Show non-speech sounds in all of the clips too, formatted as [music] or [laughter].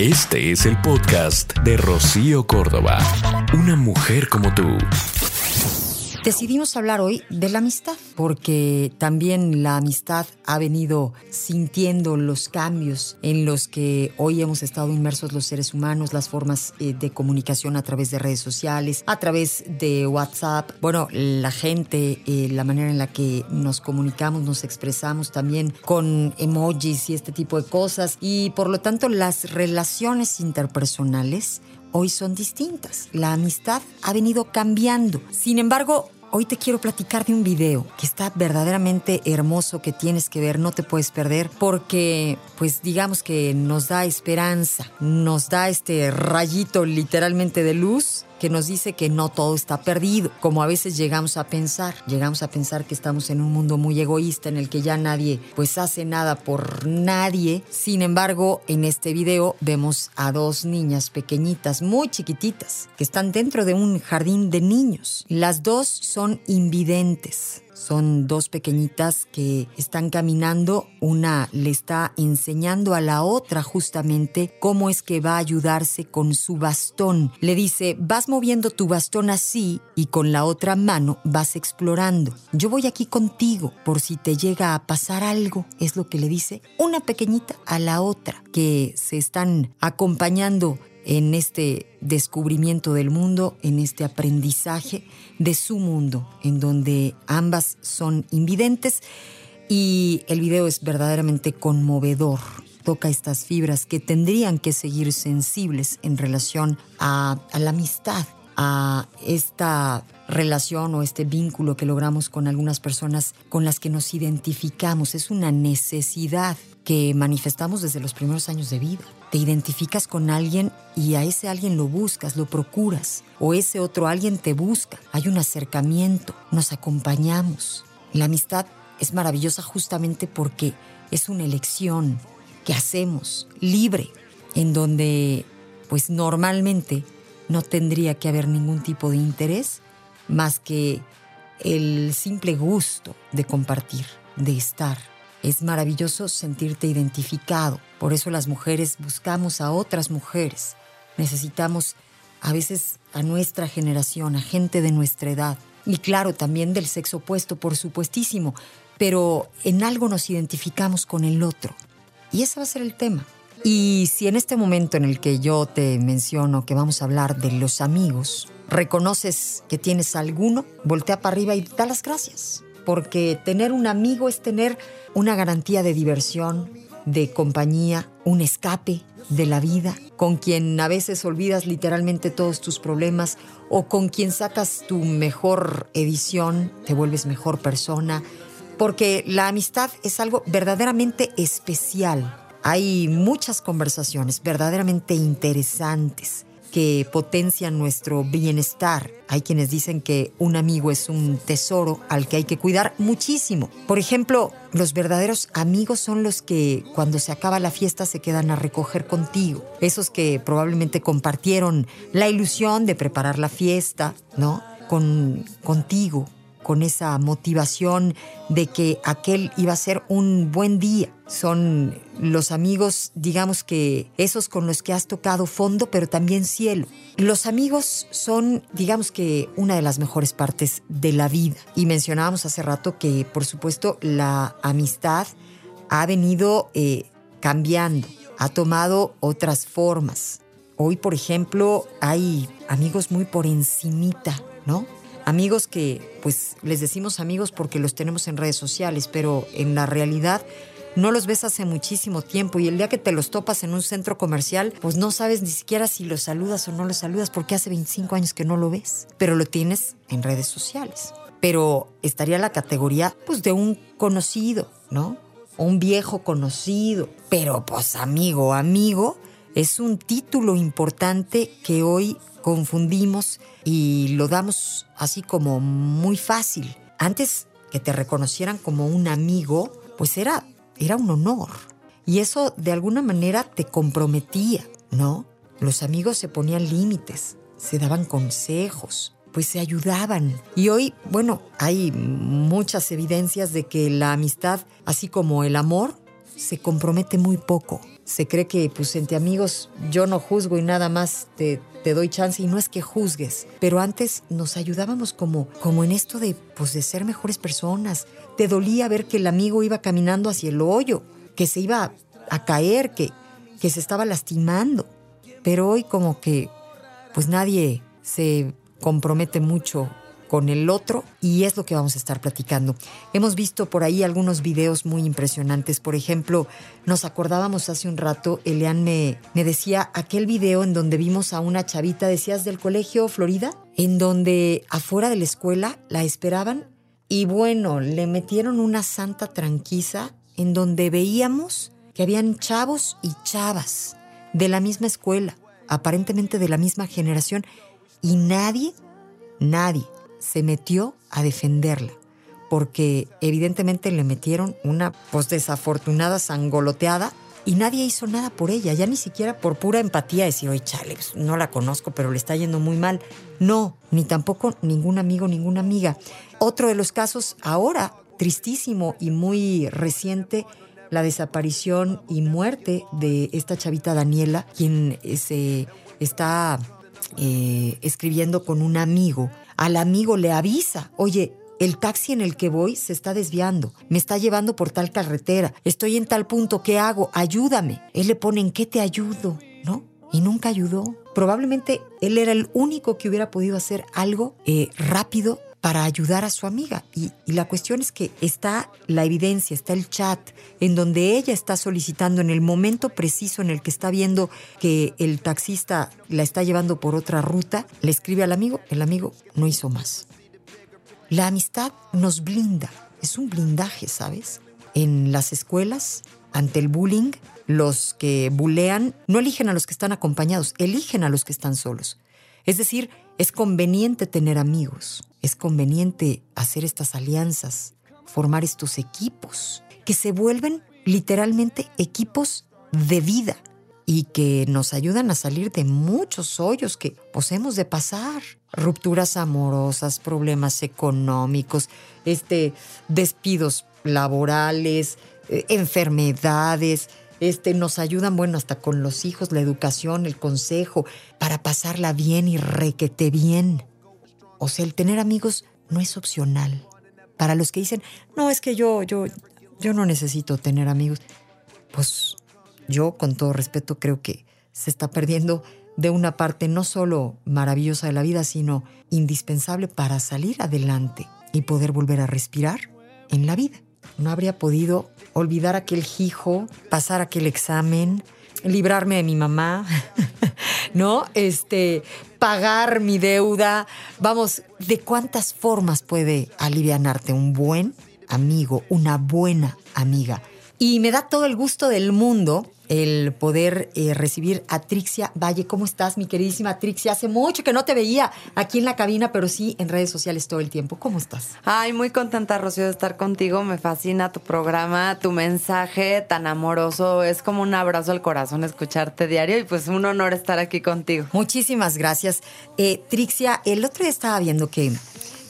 Este es el podcast de Rocío Córdoba. Una mujer como tú. Decidimos hablar hoy de la amistad, porque también la amistad ha venido sintiendo los cambios en los que hoy hemos estado inmersos los seres humanos, las formas eh, de comunicación a través de redes sociales, a través de WhatsApp, bueno, la gente, eh, la manera en la que nos comunicamos, nos expresamos también con emojis y este tipo de cosas, y por lo tanto las relaciones interpersonales hoy son distintas. La amistad ha venido cambiando. Sin embargo, hoy te quiero platicar de un video que está verdaderamente hermoso, que tienes que ver, no te puedes perder, porque pues digamos que nos da esperanza, nos da este rayito literalmente de luz que nos dice que no todo está perdido, como a veces llegamos a pensar. Llegamos a pensar que estamos en un mundo muy egoísta en el que ya nadie pues hace nada por nadie. Sin embargo, en este video vemos a dos niñas pequeñitas, muy chiquititas, que están dentro de un jardín de niños. Las dos son invidentes. Son dos pequeñitas que están caminando. Una le está enseñando a la otra justamente cómo es que va a ayudarse con su bastón. Le dice, vas moviendo tu bastón así y con la otra mano vas explorando. Yo voy aquí contigo por si te llega a pasar algo, es lo que le dice una pequeñita a la otra, que se están acompañando en este descubrimiento del mundo, en este aprendizaje de su mundo, en donde ambas son invidentes y el video es verdaderamente conmovedor. Toca estas fibras que tendrían que seguir sensibles en relación a, a la amistad, a esta relación o este vínculo que logramos con algunas personas con las que nos identificamos. Es una necesidad que manifestamos desde los primeros años de vida. Te identificas con alguien y a ese alguien lo buscas, lo procuras, o ese otro alguien te busca. Hay un acercamiento, nos acompañamos. La amistad es maravillosa justamente porque es una elección que hacemos libre, en donde pues normalmente no tendría que haber ningún tipo de interés más que el simple gusto de compartir, de estar. Es maravilloso sentirte identificado. Por eso las mujeres buscamos a otras mujeres. Necesitamos a veces a nuestra generación, a gente de nuestra edad. Y claro, también del sexo opuesto, por supuestísimo. Pero en algo nos identificamos con el otro. Y ese va a ser el tema. Y si en este momento en el que yo te menciono que vamos a hablar de los amigos, reconoces que tienes alguno, voltea para arriba y da las gracias. Porque tener un amigo es tener una garantía de diversión, de compañía, un escape de la vida, con quien a veces olvidas literalmente todos tus problemas o con quien sacas tu mejor edición, te vuelves mejor persona, porque la amistad es algo verdaderamente especial. Hay muchas conversaciones verdaderamente interesantes que potencian nuestro bienestar. Hay quienes dicen que un amigo es un tesoro al que hay que cuidar muchísimo. Por ejemplo, los verdaderos amigos son los que cuando se acaba la fiesta se quedan a recoger contigo. Esos que probablemente compartieron la ilusión de preparar la fiesta, ¿no? Con, contigo, con esa motivación de que aquel iba a ser un buen día. Son los amigos, digamos que esos con los que has tocado fondo, pero también cielo. Los amigos son, digamos que, una de las mejores partes de la vida. Y mencionábamos hace rato que, por supuesto, la amistad ha venido eh, cambiando, ha tomado otras formas. Hoy, por ejemplo, hay amigos muy por encimita, ¿no? Amigos que, pues, les decimos amigos porque los tenemos en redes sociales, pero en la realidad no los ves hace muchísimo tiempo y el día que te los topas en un centro comercial, pues no sabes ni siquiera si los saludas o no los saludas porque hace 25 años que no lo ves, pero lo tienes en redes sociales. Pero estaría la categoría, pues, de un conocido, ¿no? o un viejo conocido. Pero pues amigo, amigo, es un título importante que hoy confundimos y lo damos así como muy fácil. Antes que te reconocieran como un amigo, pues era, era un honor. Y eso de alguna manera te comprometía, ¿no? Los amigos se ponían límites, se daban consejos, pues se ayudaban. Y hoy, bueno, hay muchas evidencias de que la amistad, así como el amor, se compromete muy poco. Se cree que, pues, entre amigos yo no juzgo y nada más te, te doy chance y no es que juzgues. Pero antes nos ayudábamos como, como en esto de, pues, de ser mejores personas. Te dolía ver que el amigo iba caminando hacia el hoyo, que se iba a caer, que, que se estaba lastimando. Pero hoy como que, pues nadie se compromete mucho con el otro y es lo que vamos a estar platicando. Hemos visto por ahí algunos videos muy impresionantes. Por ejemplo, nos acordábamos hace un rato, Elian me, decía aquel video en donde vimos a una chavita, decías, del colegio Florida, en donde afuera de la escuela la esperaban y bueno, le metieron una santa tranquiza en donde veíamos que habían chavos y chavas de la misma escuela, aparentemente de la misma generación, y nadie, nadie se metió a defenderla, porque evidentemente le metieron una pues desafortunada sangoloteada y nadie hizo nada por ella, ya ni siquiera por pura empatía decir, oye, chale, pues, no la conozco, pero le está yendo muy mal. No, ni tampoco ningún amigo, ninguna amiga. Otro de los casos ahora, tristísimo y muy reciente, la desaparición y muerte de esta chavita Daniela, quien eh, se está eh, escribiendo con un amigo. Al amigo le avisa, oye, el taxi en el que voy se está desviando, me está llevando por tal carretera, estoy en tal punto, ¿qué hago? Ayúdame. Él le pone, ¿en qué te ayudo? ¿No? Y nunca ayudó. Probablemente él era el único que hubiera podido hacer algo eh, rápido para ayudar a su amiga. Y, la cuestión es que está la evidencia, está el chat, en donde ella está solicitando en el momento preciso en el que está viendo que el taxista la está llevando por otra ruta, le escribe al amigo, el amigo no hizo más. La amistad nos blinda, es un blindaje, ¿sabes? En las escuelas, ante el bullying, los que bulean no eligen a los que están acompañados, eligen a los que están solos. Es decir, es conveniente tener amigos, es conveniente hacer estas alianzas, formar estos equipos, que se vuelven literalmente equipos de vida y que nos ayudan a salir de muchos hoyos que hemos de pasar. Rupturas amorosas, problemas económicos, este, despidos laborales, eh, enfermedades, este, nos ayudan, bueno, hasta con los hijos, la educación, el consejo, para pasarla bien y requete bien. O sea, el tener amigos no es opcional. Para los que dicen, no, es que yo, yo, yo no necesito tener amigos. Pues yo, con todo respeto, creo que se está perdiendo de una parte no solo maravillosa de la vida, sino indispensable para salir adelante y poder volver a respirar en la vida. No habría podido olvidar aquel hijo, pasar aquel examen, librarme de mi mamá, [laughs] ¿no? Este, pagar mi deuda. Vamos, ¿de cuántas formas puede alivianarte un buen amigo, una buena amiga? Y me da todo el gusto del mundo el poder eh, recibir a Trixia Valle. ¿Cómo estás, mi queridísima Trixia? Hace mucho que no te veía aquí en la cabina, pero sí en redes sociales todo el tiempo. ¿Cómo estás? Ay, muy contenta, Rocío, de estar contigo. Me fascina tu programa, tu mensaje tan amoroso. Es como un abrazo al corazón escucharte diario y pues un honor estar aquí contigo. Muchísimas gracias. Eh, Trixia, el otro día estaba viendo que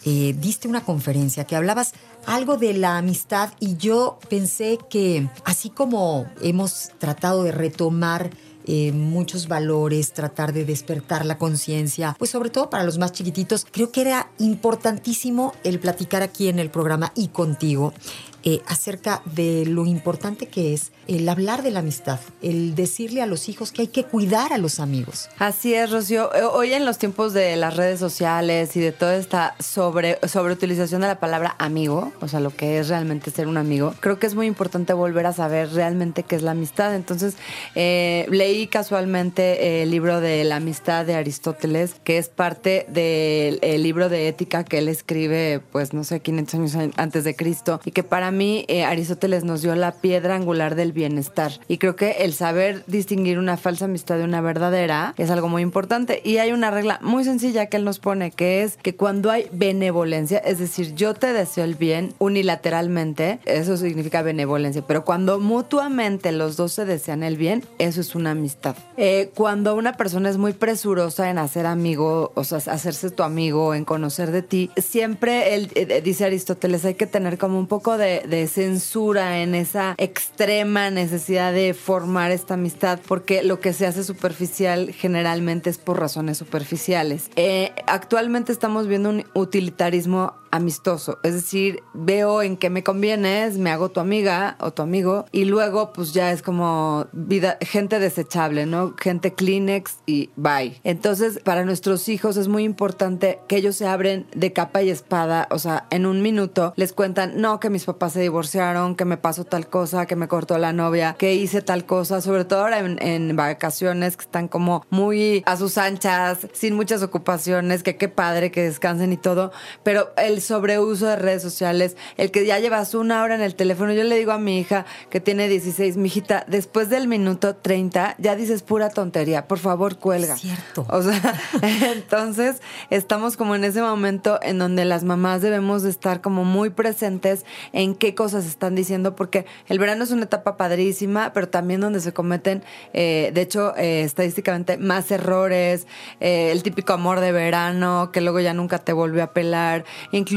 eh, diste una conferencia que hablabas algo de la amistad y yo pensé que así como hemos tratado de retomar eh, muchos valores, tratar de despertar la conciencia, pues sobre todo para los más chiquititos, creo que era importantísimo el platicar aquí en el programa y contigo eh, acerca de lo importante que es el hablar de la amistad, el decirle a los hijos que hay que cuidar a los amigos. Así es, Rocío. Eh, hoy en los tiempos de las redes sociales y de toda esta sobre, sobreutilización de la palabra amigo, o sea, lo que es realmente ser un amigo, creo que es muy importante volver a saber realmente qué es la amistad. Entonces, eh, leí casualmente el libro de la amistad de Aristóteles, que es parte del libro de ética que él escribe, pues no sé, 500 años antes de Cristo, y que para mí eh, Aristóteles nos dio la piedra angular del bienestar. Y creo que el saber distinguir una falsa amistad de una verdadera es algo muy importante. Y hay una regla muy sencilla que él nos pone, que es que cuando hay benevolencia, es decir, yo te deseo el bien unilateralmente, eso significa benevolencia, pero cuando mutuamente los dos se desean el bien, eso es una amistad. Eh, cuando una persona es muy presurosa en hacer amigo, o sea, hacerse tu amigo, en conocer de ti, siempre él, eh, dice Aristóteles, hay que tener como un poco de, de censura en esa extrema necesidad de formar esta amistad, porque lo que se hace superficial generalmente es por razones superficiales. Eh, actualmente estamos viendo un utilitarismo amistoso. Es decir, veo en qué me convienes, me hago tu amiga o tu amigo y luego pues ya es como vida, gente desechable, ¿no? Gente Kleenex y bye. Entonces, para nuestros hijos es muy importante que ellos se abren de capa y espada, o sea, en un minuto les cuentan, no, que mis papás se divorciaron, que me pasó tal cosa, que me cortó la novia, que hice tal cosa, sobre todo ahora en, en vacaciones que están como muy a sus anchas, sin muchas ocupaciones, que qué padre que descansen y todo, pero el sobreuso de redes sociales, el que ya llevas una hora en el teléfono. Yo le digo a mi hija que tiene 16, mi hijita, después del minuto 30 ya dices pura tontería, por favor cuelga. Cierto. O sea, [laughs] entonces estamos como en ese momento en donde las mamás debemos de estar como muy presentes en qué cosas están diciendo, porque el verano es una etapa padrísima, pero también donde se cometen, eh, de hecho, eh, estadísticamente más errores, eh, el típico amor de verano, que luego ya nunca te volvió a pelar, incluso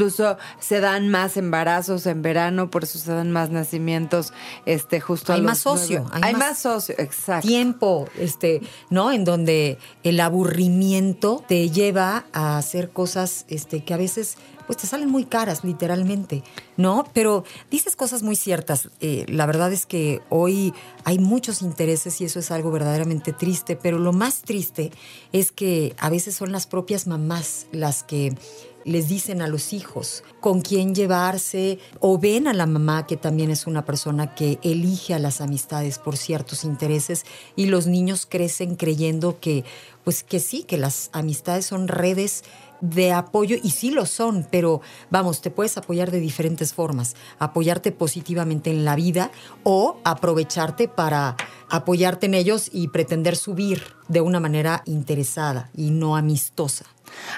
se dan más embarazos en verano, por eso se dan más nacimientos, este, justo a Hay los más socio, nueve- hay Hay, más más socio, exacto. tiempo, este, ¿no? En donde el aburrimiento te lleva a hacer cosas este, que a veces pues te salen muy caras, literalmente, ¿no? Pero dices cosas muy ciertas. Eh, la verdad es que hoy hay muchos intereses y eso es algo verdaderamente triste, pero lo más triste es que a veces son las propias mamás las que les dicen a los hijos con quién llevarse o ven a la mamá que también es una persona que elige a las amistades por ciertos intereses y los niños crecen creyendo que pues que sí, que las amistades son redes de apoyo y sí lo son, pero vamos, te puedes apoyar de diferentes formas, apoyarte positivamente en la vida o aprovecharte para apoyarte en ellos y pretender subir de una manera interesada y no amistosa.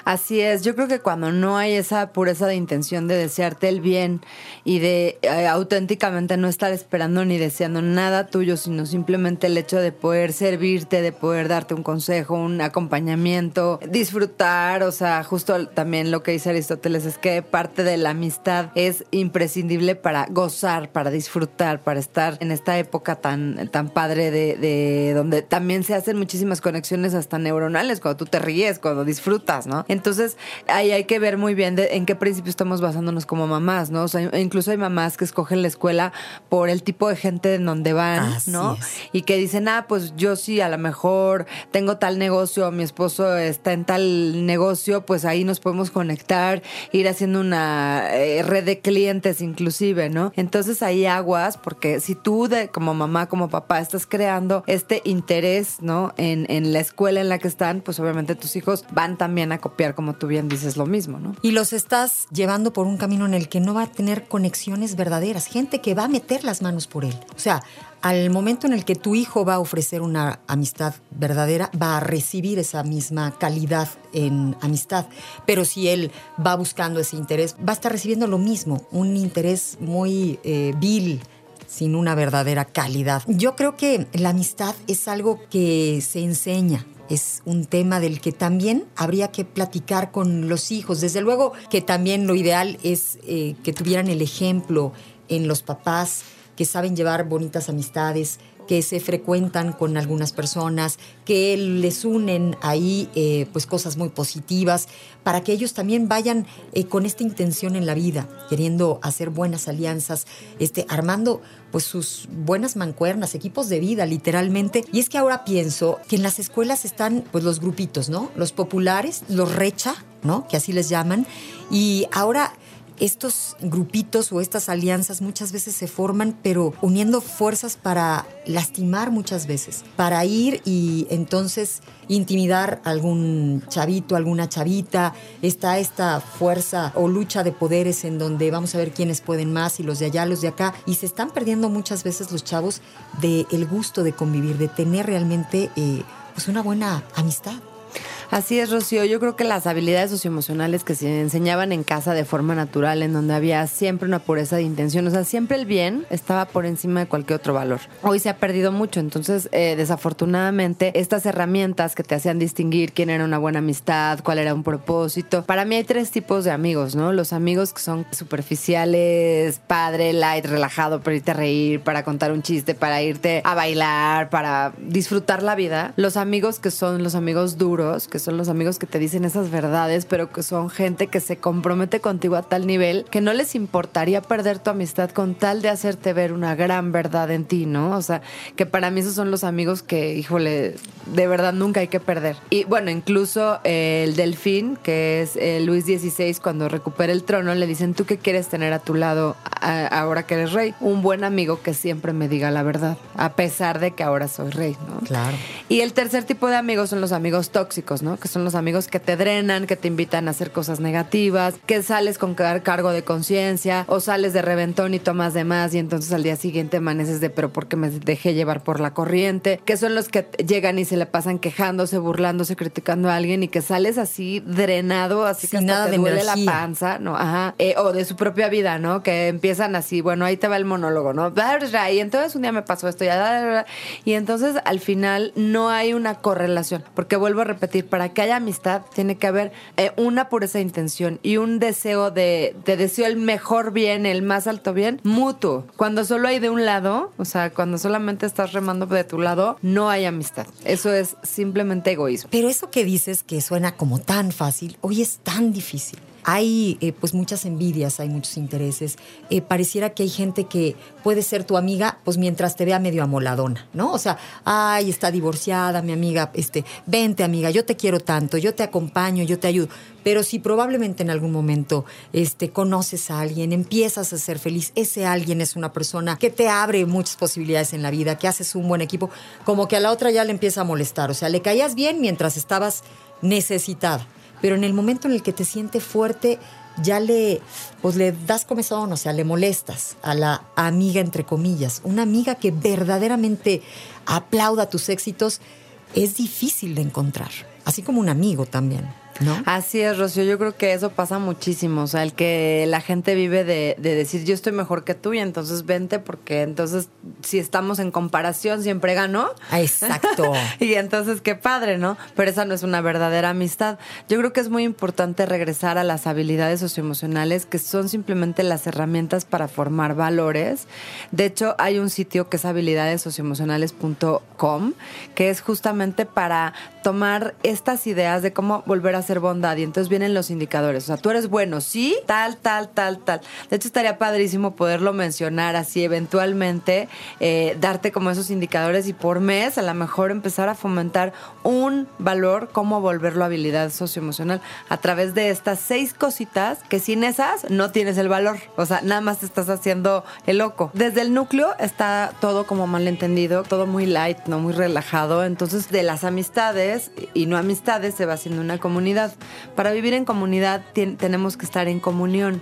Así es, yo creo que cuando no hay esa pureza de intención de desearte el bien y de eh, auténticamente no estar esperando ni deseando nada tuyo, sino simplemente el hecho de poder servirte, de poder darte un consejo, un acompañamiento, disfrutar, o sea, justo también lo que dice Aristóteles es que parte de la amistad es imprescindible para gozar, para disfrutar, para estar en esta época tan, tan padre de, de donde también se hacen muchísimas conexiones hasta neuronales, cuando tú te ríes, cuando disfrutas, ¿no? Entonces, ahí hay que ver muy bien de- en qué principio estamos basándonos como mamás, ¿no? O sea, incluso hay mamás que escogen la escuela por el tipo de gente en donde van, Así ¿no? es. Y que dicen, ah, pues yo sí, a lo mejor tengo tal negocio, mi esposo está en tal negocio, pues ahí nos podemos conectar, ir haciendo una eh, red de clientes inclusive, ¿no? Entonces ahí aguas, porque si tú de, como mamá, como papá, estás creando este interés, ¿no? En, en la escuela en la que están, pues obviamente tus hijos van también a copiar, como tú bien dices, lo mismo, ¿no? Y los estás llevando por un camino en el que no va a tener conexiones verdaderas, gente que va a meter las manos por él. O sea, al momento en el que tu hijo va a ofrecer una amistad verdadera, va a recibir esa misma calidad en amistad. Pero si él va buscando ese interés, va a estar recibiendo lo mismo, un interés muy eh, vil sin una verdadera calidad. Yo creo que la amistad es algo que se enseña. Es un tema del que también habría que platicar con los hijos. Desde luego que también lo ideal es eh, que tuvieran el ejemplo en los papás que saben llevar bonitas amistades, que se frecuentan con algunas personas, que les unen ahí eh, pues cosas muy positivas, para que ellos también vayan eh, con esta intención en la vida, queriendo hacer buenas alianzas, este, armando pues sus buenas mancuernas, equipos de vida, literalmente. Y es que ahora pienso que en las escuelas están pues los grupitos, ¿no? Los populares, los recha, ¿no? Que así les llaman. Y ahora estos grupitos o estas alianzas muchas veces se forman, pero uniendo fuerzas para lastimar muchas veces, para ir y entonces intimidar a algún chavito, alguna chavita. Está esta fuerza o lucha de poderes en donde vamos a ver quiénes pueden más y los de allá, los de acá. Y se están perdiendo muchas veces los chavos del el gusto de convivir, de tener realmente eh, pues una buena amistad. Así es, Rocío. Yo creo que las habilidades socioemocionales que se enseñaban en casa de forma natural, en donde había siempre una pureza de intención, o sea, siempre el bien estaba por encima de cualquier otro valor. Hoy se ha perdido mucho, entonces, eh, desafortunadamente, estas herramientas que te hacían distinguir quién era una buena amistad, cuál era un propósito. Para mí hay tres tipos de amigos, ¿no? Los amigos que son superficiales, padre, light, relajado, para irte a reír, para contar un chiste, para irte a bailar, para disfrutar la vida. Los amigos que son los amigos duros, que son los amigos que te dicen esas verdades, pero que son gente que se compromete contigo a tal nivel que no les importaría perder tu amistad con tal de hacerte ver una gran verdad en ti, ¿no? O sea, que para mí esos son los amigos que, híjole, de verdad nunca hay que perder. Y bueno, incluso el delfín, que es eh, Luis XVI, cuando recupera el trono, le dicen, ¿tú qué quieres tener a tu lado ahora que eres rey? Un buen amigo que siempre me diga la verdad, a pesar de que ahora soy rey, ¿no? Claro. Y el tercer tipo de amigos son los amigos tóxicos, ¿no? Que son los amigos que te drenan, que te invitan a hacer cosas negativas, que sales con cargo de conciencia o sales de reventón y tomas de más y entonces al día siguiente amaneces de pero porque me dejé llevar por la corriente, que son los que llegan y se le pasan quejándose, burlándose, criticando a alguien y que sales así drenado, así que nada te de duele energía. la panza, ¿no? Ajá. Eh, o de su propia vida, ¿no? Que empiezan así, bueno, ahí te va el monólogo, ¿no? Y entonces un día me pasó esto y entonces al final no hay una correlación, porque vuelvo a repetir, para que haya amistad tiene que haber eh, una pureza de intención y un deseo de, te deseo el mejor bien, el más alto bien, mutuo. Cuando solo hay de un lado, o sea, cuando solamente estás remando de tu lado, no hay amistad. Eso es simplemente egoísmo. Pero eso que dices que suena como tan fácil, hoy es tan difícil. Hay eh, pues muchas envidias, hay muchos intereses. Eh, pareciera que hay gente que puede ser tu amiga, pues mientras te vea medio amoladona, ¿no? O sea, ay, está divorciada, mi amiga, este, vente amiga, yo te quiero tanto, yo te acompaño, yo te ayudo. Pero si probablemente en algún momento este, conoces a alguien, empiezas a ser feliz, ese alguien es una persona que te abre muchas posibilidades en la vida, que haces un buen equipo, como que a la otra ya le empieza a molestar. O sea, le caías bien mientras estabas necesitada pero en el momento en el que te siente fuerte, ya le, pues le das comezón, o sea, le molestas a la amiga, entre comillas. Una amiga que verdaderamente aplauda tus éxitos es difícil de encontrar, así como un amigo también. ¿No? Así es, Rocío. Yo creo que eso pasa muchísimo. O sea, el que la gente vive de, de, decir yo estoy mejor que tú y entonces vente porque entonces si estamos en comparación siempre gano. Exacto. [laughs] y entonces qué padre, ¿no? Pero esa no es una verdadera amistad. Yo creo que es muy importante regresar a las habilidades socioemocionales que son simplemente las herramientas para formar valores. De hecho, hay un sitio que es habilidadessocioemocionales.com que es justamente para tomar estas ideas de cómo volver a hacer bondad y entonces vienen los indicadores. O sea, tú eres bueno, sí, tal, tal, tal, tal. De hecho, estaría padrísimo poderlo mencionar así eventualmente, eh, darte como esos indicadores y por mes a lo mejor empezar a fomentar un valor, cómo volverlo habilidad socioemocional a través de estas seis cositas que sin esas no tienes el valor. O sea, nada más te estás haciendo el loco. Desde el núcleo está todo como malentendido, todo muy light, no muy relajado. Entonces, de las amistades y no amistades se va haciendo una comunidad. Para vivir en comunidad tenemos que estar en comunión.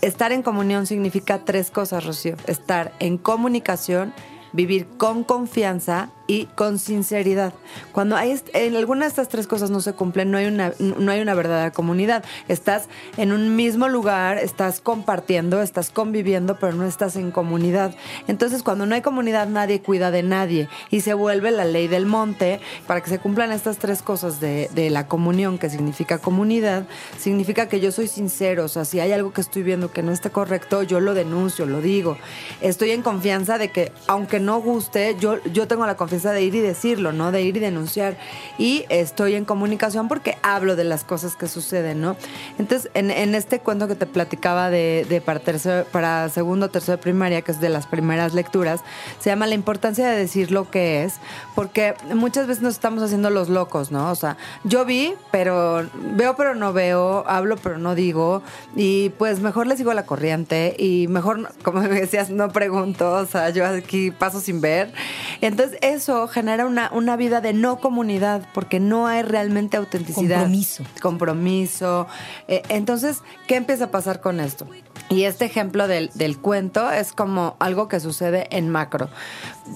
Estar en comunión significa tres cosas, Rocío. Estar en comunicación, vivir con confianza y con sinceridad. Cuando hay en alguna de estas tres cosas no se cumplen, no hay una no hay una verdadera comunidad. Estás en un mismo lugar, estás compartiendo, estás conviviendo, pero no estás en comunidad. Entonces, cuando no hay comunidad, nadie cuida de nadie y se vuelve la ley del monte. Para que se cumplan estas tres cosas de, de la comunión, que significa comunidad, significa que yo soy sincero. O sea, si hay algo que estoy viendo que no está correcto, yo lo denuncio, lo digo. Estoy en confianza de que, aunque no guste, yo, yo tengo la confianza certeza de ir y decirlo, ¿no? De ir y denunciar. Y estoy en comunicación porque hablo de las cosas que suceden, ¿no? Entonces, en, en este cuento que te platicaba de, de para, tercero, para segundo, tercero de primaria, que es de las primeras lecturas, se llama La importancia de decir lo que es, porque muchas veces nos estamos haciendo los locos, ¿no? O sea, yo vi, pero veo, pero no veo, hablo, pero no digo, y pues mejor le sigo la corriente y mejor, [laughs] como me decías, no pregunto, o sea, yo aquí paso sin ver. Entonces, eso genera una, una vida de no comunidad, porque no hay realmente autenticidad. Compromiso. Compromiso. Eh, entonces, ¿qué empieza a pasar con esto? Y este ejemplo del, del cuento es como algo que sucede en macro.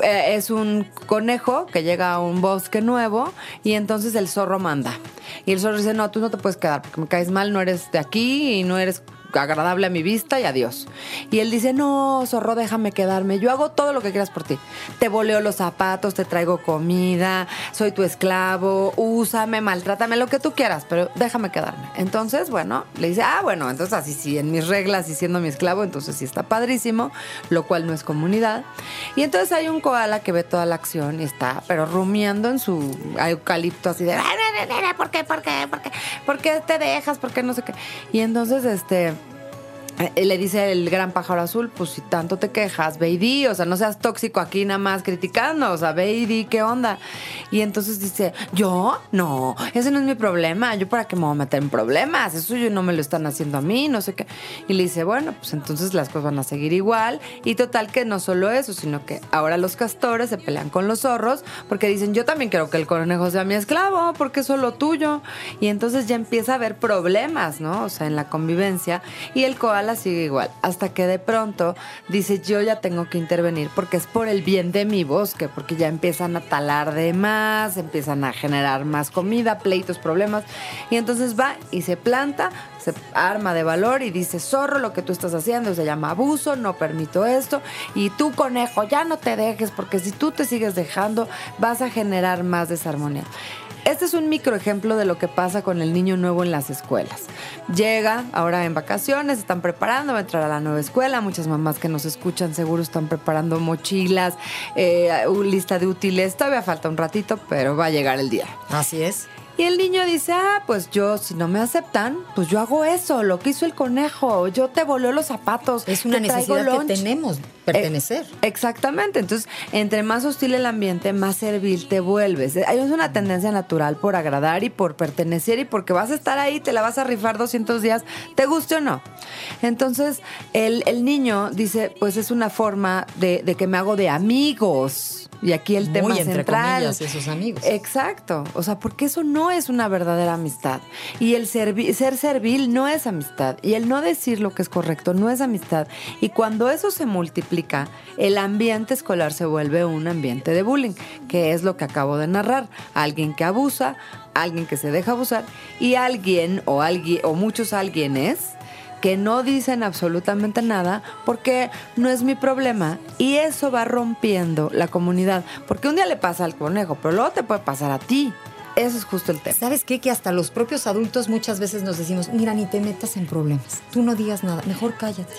Eh, es un conejo que llega a un bosque nuevo y entonces el zorro manda. Y el zorro dice, no, tú no te puedes quedar porque me caes mal, no eres de aquí y no eres agradable a mi vista y adiós. Y él dice, no, zorro, déjame quedarme. Yo hago todo lo que quieras por ti. Te voleo los zapatos, te traigo comida, soy tu esclavo, úsame, maltrátame, lo que tú quieras, pero déjame quedarme. Entonces, bueno, le dice, ah, bueno, entonces así sí, en mis reglas y siendo mi esclavo, entonces sí está padrísimo, lo cual no es comunidad. Y entonces hay un koala que ve toda la acción y está, pero rumiando en su eucalipto así de, ¿por qué, por qué, por qué, por qué te dejas, por qué no sé qué? Y entonces, este le dice el gran pájaro azul, pues si tanto te quejas, ve y di, o sea, no seas tóxico aquí nada más criticando, o sea, ve y di, ¿qué onda? Y entonces dice, ¿yo? No, ese no es mi problema, yo para qué me voy a meter en problemas, eso yo no me lo están haciendo a mí, no sé qué. Y le dice, bueno, pues entonces las cosas van a seguir igual, y total que no solo eso, sino que ahora los castores se pelean con los zorros, porque dicen, yo también quiero que el conejo sea mi esclavo, porque es solo tuyo. Y entonces ya empieza a haber problemas, ¿no? O sea, en la convivencia, y el koala sigue igual, hasta que de pronto dice yo ya tengo que intervenir porque es por el bien de mi bosque, porque ya empiezan a talar de más, empiezan a generar más comida, pleitos, problemas, y entonces va y se planta, se arma de valor y dice, zorro, lo que tú estás haciendo se llama abuso, no permito esto, y tú conejo, ya no te dejes, porque si tú te sigues dejando, vas a generar más desarmonía. Este es un microejemplo de lo que pasa con el niño nuevo en las escuelas. Llega ahora en vacaciones, están preparando, va a entrar a la nueva escuela. Muchas mamás que nos escuchan seguro están preparando mochilas, eh, lista de útiles. Todavía falta un ratito, pero va a llegar el día. Así es. Y el niño dice, ah, pues yo, si no me aceptan, pues yo hago eso, lo que hizo el conejo, yo te voló los zapatos. Es una te necesidad que lunch". tenemos, pertenecer. Eh, exactamente, entonces, entre más hostil el ambiente, más servil te vuelves. Hay una tendencia natural por agradar y por pertenecer y porque vas a estar ahí, te la vas a rifar 200 días, te guste o no. Entonces, el, el niño dice, pues es una forma de, de que me hago de amigos. Y aquí el Muy tema entre central. comillas, esos amigos. Exacto. O sea, porque eso no es una verdadera amistad. Y el servi- ser servil no es amistad. Y el no decir lo que es correcto no es amistad. Y cuando eso se multiplica, el ambiente escolar se vuelve un ambiente de bullying, que es lo que acabo de narrar. Alguien que abusa, alguien que se deja abusar y alguien o alguien o muchos alguienes que no dicen absolutamente nada porque no es mi problema y eso va rompiendo la comunidad. Porque un día le pasa al conejo, pero luego te puede pasar a ti. Eso es justo el tema. ¿Sabes qué? Que hasta los propios adultos muchas veces nos decimos, mira, ni te metas en problemas, tú no digas nada, mejor cállate.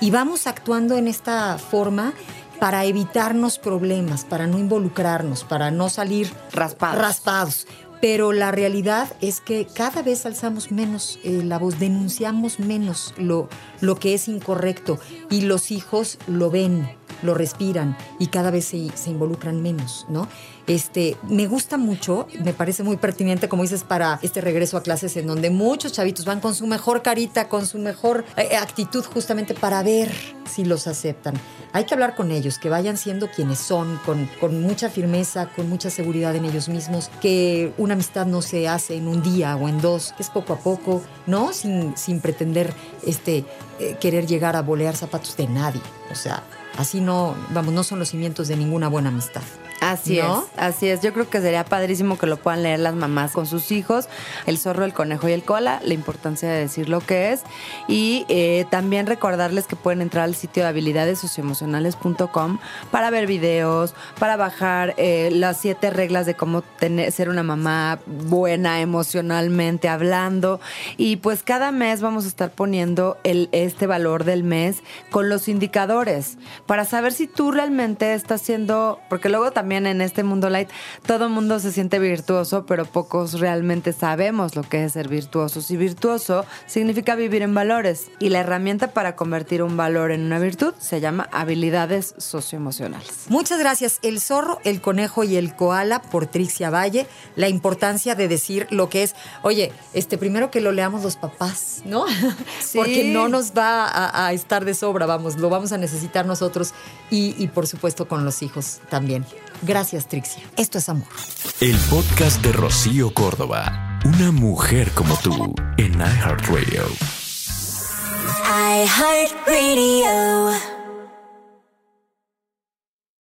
Y vamos actuando en esta forma para evitarnos problemas, para no involucrarnos, para no salir Raspados. raspados. Pero la realidad es que cada vez alzamos menos eh, la voz, denunciamos menos lo, lo que es incorrecto y los hijos lo ven, lo respiran y cada vez se, involucran menos, ¿no? Este, me gusta mucho, me parece muy pertinente, como dices, para este regreso a clases en donde muchos chavitos van con su mejor carita, con su mejor eh, actitud justamente para ver si los aceptan. Hay que hablar con ellos, que vayan siendo quienes son, con, con mucha firmeza, con mucha seguridad en ellos mismos, que una amistad no se hace en un día o en dos, que es poco a poco, ¿no? Sin, sin pretender este, eh, querer llegar a bolear zapatos de nadie. O sea, así no, vamos, no son los cimientos de ninguna buena amistad. Así ¿No? es, así es. Yo creo que sería padrísimo que lo puedan leer las mamás con sus hijos, el zorro, el conejo y el cola, la importancia de decir lo que es. Y eh, también recordarles que pueden entrar al sitio de habilidades socioemocionales.com para ver videos, para bajar eh, las siete reglas de cómo tener, ser una mamá buena emocionalmente hablando. Y pues cada mes vamos a estar poniendo el, este valor del mes con los indicadores para saber si tú realmente estás siendo, porque luego también también en este mundo light todo el mundo se siente virtuoso, pero pocos realmente sabemos lo que es ser virtuosos. Y virtuoso significa vivir en valores. Y la herramienta para convertir un valor en una virtud se llama habilidades socioemocionales. Muchas gracias. El zorro, el conejo y el koala por Trixia Valle. La importancia de decir lo que es. Oye, este primero que lo leamos los papás, ¿no? [laughs] Sí. Porque no nos va a, a estar de sobra, vamos, lo vamos a necesitar nosotros y, y por supuesto con los hijos también. Gracias, Trixia. Esto es amor. El podcast de Rocío Córdoba. Una mujer como tú en iHeartRadio. iHeartRadio.